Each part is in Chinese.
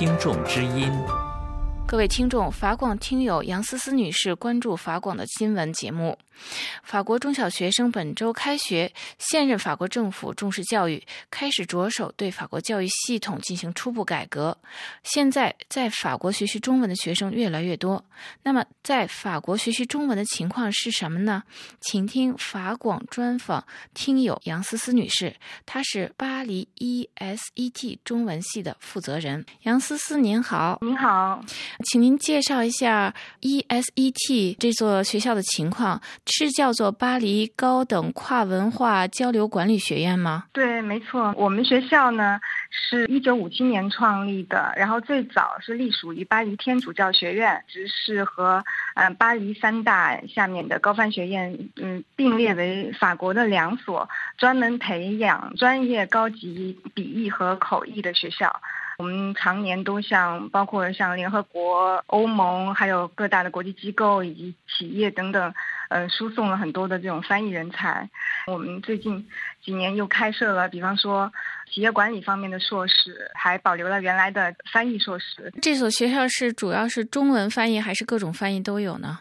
听众之音。各位听众，法广听友杨思思女士关注法广的新闻节目。法国中小学生本周开学，现任法国政府重视教育，开始着手对法国教育系统进行初步改革。现在在法国学习中文的学生越来越多。那么，在法国学习中文的情况是什么呢？请听法广专访听友杨思思女士，她是巴黎 ESET 中文系的负责人。杨思思您好，您好。请您介绍一下 ESET 这座学校的情况，是叫做巴黎高等跨文化交流管理学院吗？对，没错。我们学校呢是一九五七年创立的，然后最早是隶属于巴黎天主教学院，只是和嗯巴黎三大下面的高翻学院嗯并列为法国的两所专门培养专业高级笔译和口译的学校。我们常年都向包括像联合国、欧盟，还有各大的国际机构以及企业等等，呃，输送了很多的这种翻译人才。我们最近几年又开设了，比方说企业管理方面的硕士，还保留了原来的翻译硕士。这所学校是主要是中文翻译，还是各种翻译都有呢？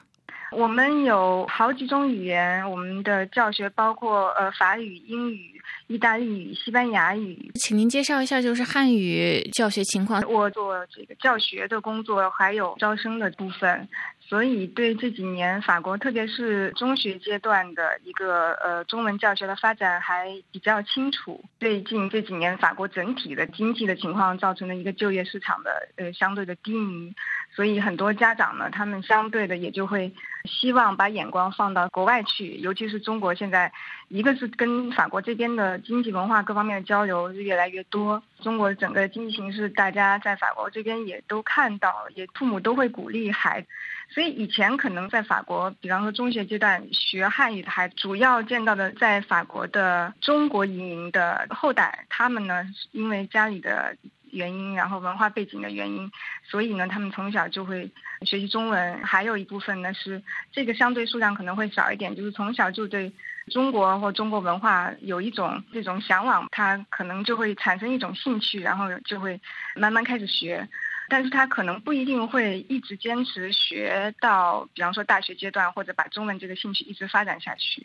我们有好几种语言，我们的教学包括呃法语、英语。意大利语、西班牙语，请您介绍一下，就是汉语教学情况。我做这个教学的工作，还有招生的部分，所以对这几年法国，特别是中学阶段的一个呃中文教学的发展还比较清楚。最近这几年，法国整体的经济的情况造成了一个就业市场的呃相对的低迷。所以很多家长呢，他们相对的也就会希望把眼光放到国外去，尤其是中国现在，一个是跟法国这边的经济文化各方面的交流是越来越多，中国整个经济形势大家在法国这边也都看到，也父母都会鼓励孩子，所以以前可能在法国，比方说中学阶段学汉语的孩子，主要见到的在法国的中国移民的后代，他们呢因为家里的。原因，然后文化背景的原因，所以呢，他们从小就会学习中文。还有一部分呢是这个相对数量可能会少一点，就是从小就对中国或中国文化有一种这种向往，他可能就会产生一种兴趣，然后就会慢慢开始学。但是他可能不一定会一直坚持学到，比方说大学阶段，或者把中文这个兴趣一直发展下去。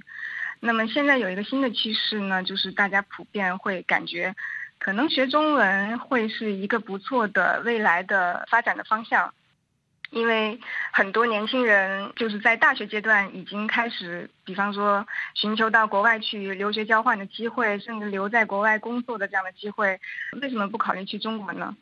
那么现在有一个新的趋势呢，就是大家普遍会感觉。可能学中文会是一个不错的未来的发展的方向，因为很多年轻人就是在大学阶段已经开始，比方说寻求到国外去留学交换的机会，甚至留在国外工作的这样的机会，为什么不考虑去中国呢？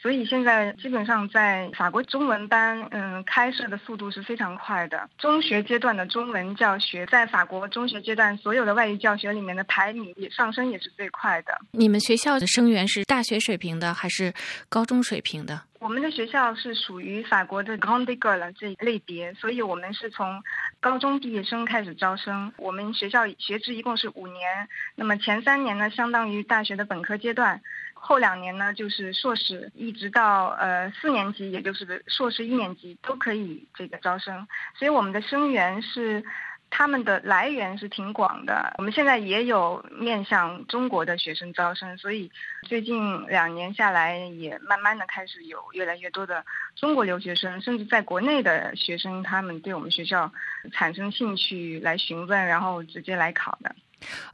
所以现在基本上在法国中文班，嗯，开设的速度是非常快的。中学阶段的中文教学，在法国中学阶段所有的外语教学里面的排名也上升也是最快的。你们学校的生源是大学水平的还是高中水平的？我们的学校是属于法国的 Grande École 这一类别，所以我们是从高中毕业生开始招生。我们学校学制一共是五年，那么前三年呢，相当于大学的本科阶段。后两年呢，就是硕士，一直到呃四年级，也就是硕士一年级都可以这个招生。所以我们的生源是，他们的来源是挺广的。我们现在也有面向中国的学生招生，所以最近两年下来，也慢慢的开始有越来越多的中国留学生，甚至在国内的学生，他们对我们学校产生兴趣来询问，然后直接来考的。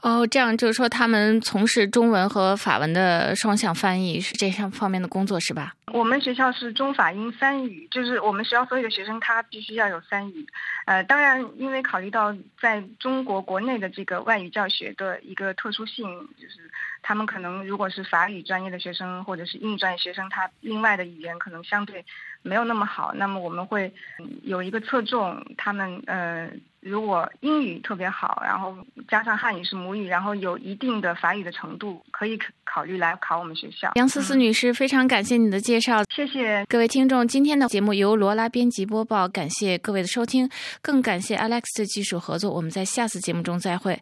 哦，这样就是说，他们从事中文和法文的双向翻译是这项方面的工作，是吧？我们学校是中法英三语，就是我们学校所有的学生他必须要有三语。呃，当然，因为考虑到在中国国内的这个外语教学的一个特殊性，就是他们可能如果是法语专业的学生或者是英语专业学生，他另外的语言可能相对没有那么好，那么我们会有一个侧重他们呃。如果英语特别好，然后加上汉语是母语，然后有一定的法语的程度，可以考虑来考我们学校。杨思思女士，非常感谢你的介绍，谢谢各位听众。今天的节目由罗拉编辑播报，感谢各位的收听，更感谢 Alex 的技术合作。我们在下次节目中再会。